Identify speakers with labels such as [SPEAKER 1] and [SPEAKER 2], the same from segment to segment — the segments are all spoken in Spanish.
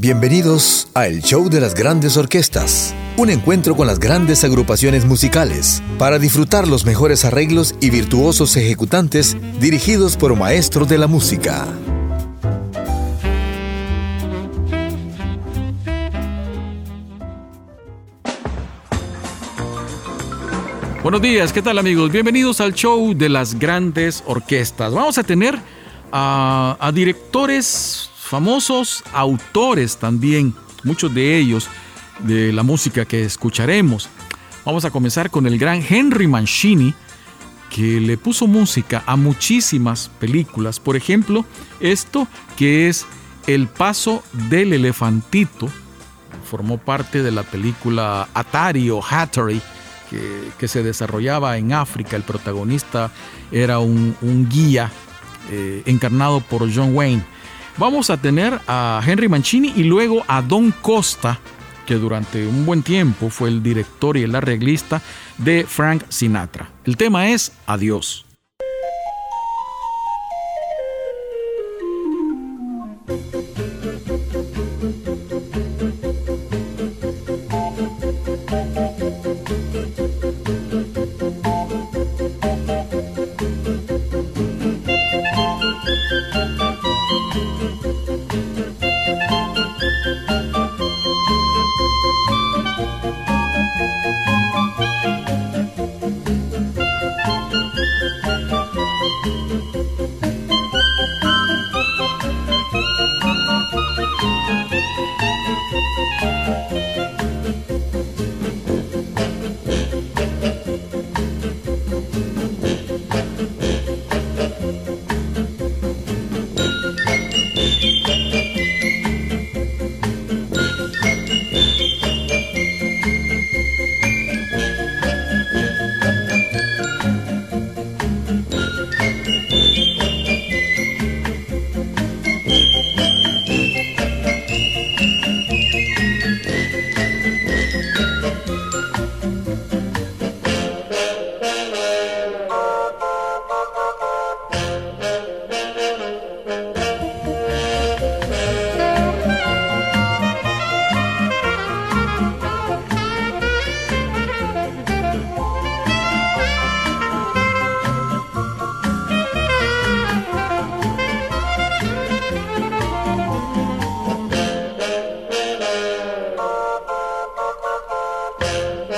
[SPEAKER 1] Bienvenidos a El Show de las Grandes Orquestas, un encuentro con las grandes agrupaciones musicales para disfrutar los mejores arreglos y virtuosos ejecutantes dirigidos por maestros de la música.
[SPEAKER 2] Buenos días, ¿qué tal amigos? Bienvenidos al show de las grandes orquestas. Vamos a tener a, a directores famosos autores también, muchos de ellos de la música que escucharemos. Vamos a comenzar con el gran Henry Mancini, que le puso música a muchísimas películas. Por ejemplo, esto que es El paso del elefantito, formó parte de la película Atari o Hattery, que, se desarrollaba en África. El protagonista era un, guía eh, encarnado por John Wayne vamos a tener a Henry Mancini y luego a Don Costa, que durante un buen tiempo fue el director y el arreglista de Frank Sinatra. El tema es Adiós.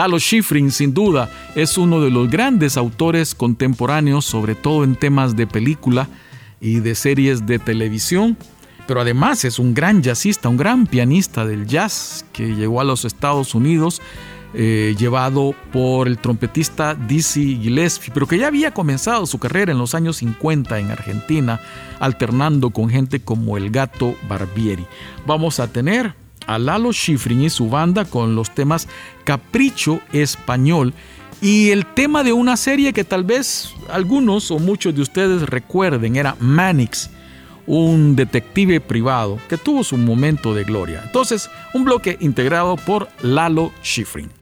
[SPEAKER 2] Lalo Schifrin, sin duda, es uno de los grandes autores contemporáneos, sobre todo en temas de película y de series de televisión, pero además es un gran jazzista, un gran pianista del jazz que llegó a los Estados Unidos eh, llevado por el trompetista Dizzy Gillespie, pero que ya había comenzado su carrera en los años 50 en Argentina, alternando con gente como el gato Barbieri. Vamos a tener a Lalo Schifrin y su banda con los temas Capricho Español y el tema de una serie que tal vez algunos o muchos de ustedes recuerden era Manix, un detective privado que tuvo su momento de gloria. Entonces, un bloque integrado por Lalo Schifrin.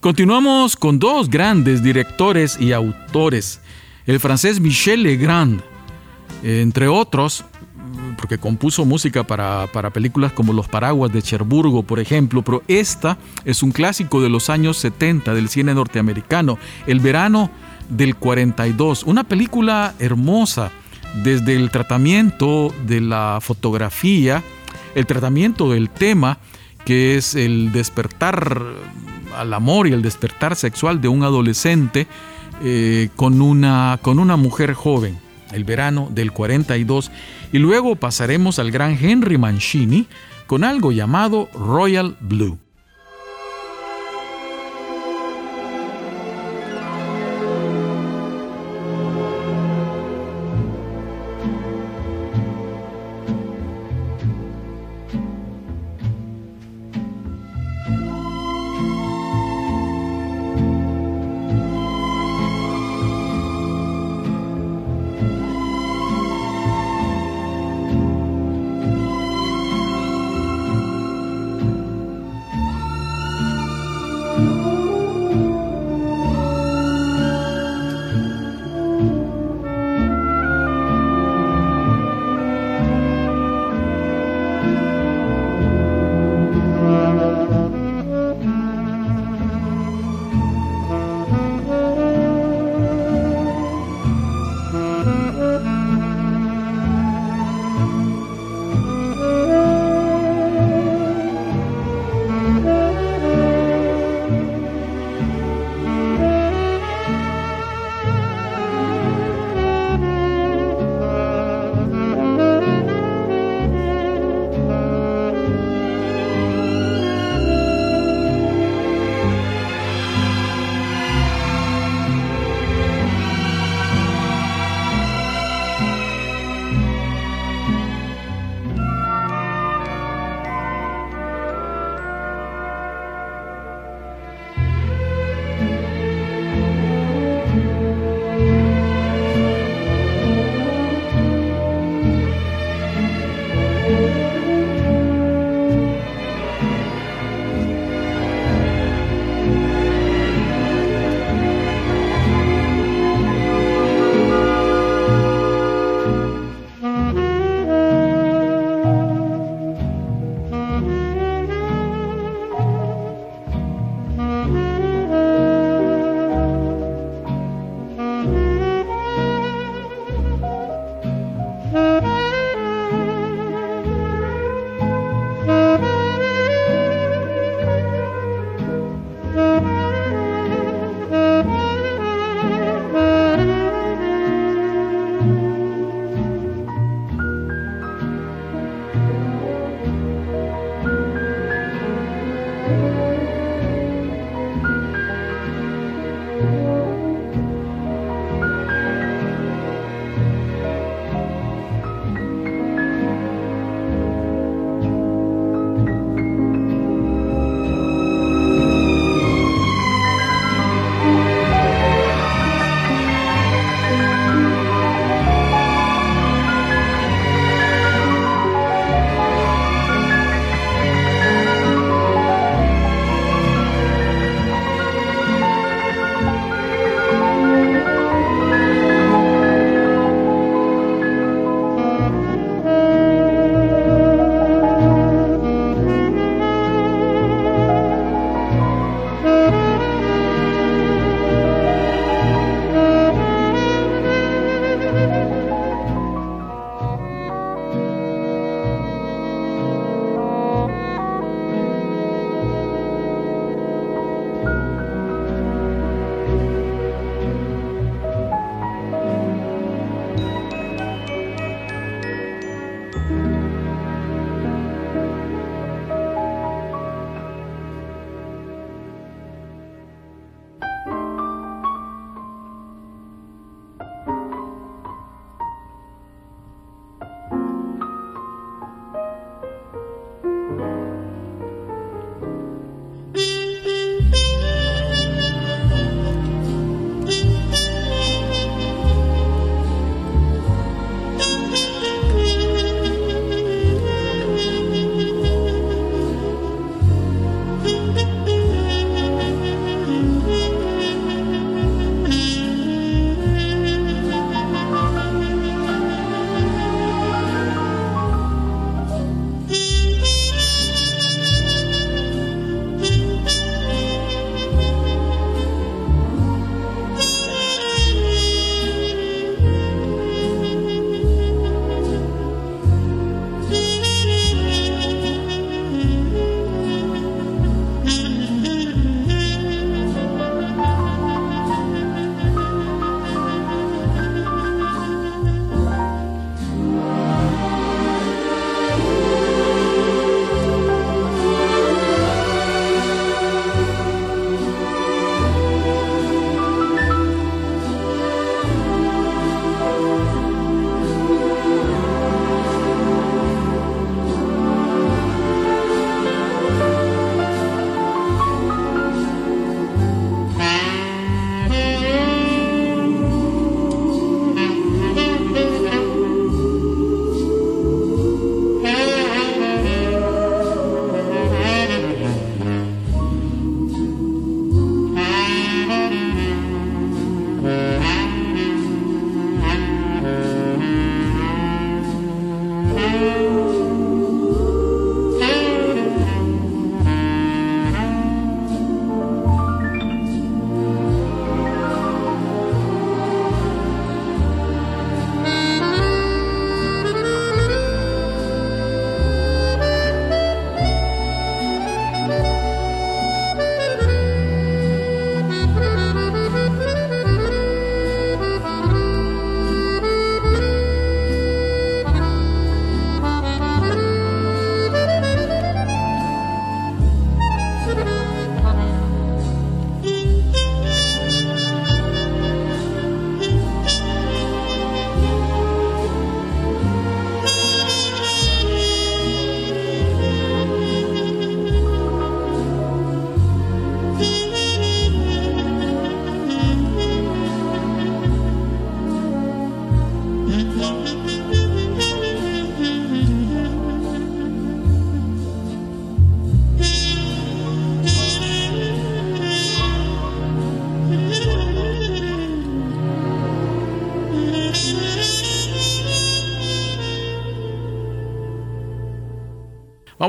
[SPEAKER 2] Continuamos con dos grandes directores y autores. El francés Michel Legrand, entre otros, porque compuso música para, para, películas como Los Paraguas de Cherburgo, por ejemplo, pero esta es un clásico de los años 70 del cine norteamericano, El verano del 42, una película hermosa desde el tratamiento de la fotografía, el tratamiento del tema, que es el despertar al amor y el despertar sexual de un adolescente eh, con, una, con una mujer joven, el verano del 42, y luego pasaremos al gran Henry Mancini con algo llamado Royal Blue.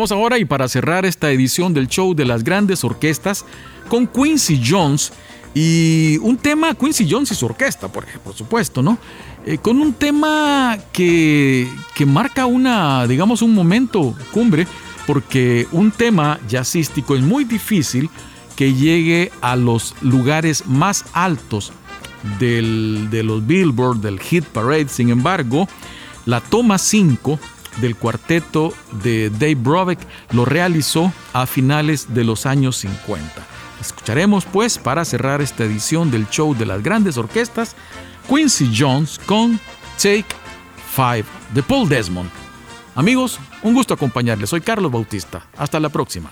[SPEAKER 2] Ahora y para cerrar esta edición del show de las grandes orquestas con Quincy Jones y un tema, Quincy Jones y su orquesta, por, por supuesto, ¿no? Eh, con un tema que, que marca una, digamos, un momento cumbre, porque un tema jazzístico es muy difícil que llegue a los lugares más altos del, de los Billboard, del Hit Parade. Sin embargo, la toma 5 del cuarteto de Dave Brobeck lo realizó a finales de los años 50. Escucharemos pues para cerrar esta edición del show de las grandes orquestas Quincy Jones con Take Five de Paul Desmond. Amigos, un gusto acompañarles. Soy Carlos Bautista. Hasta la próxima.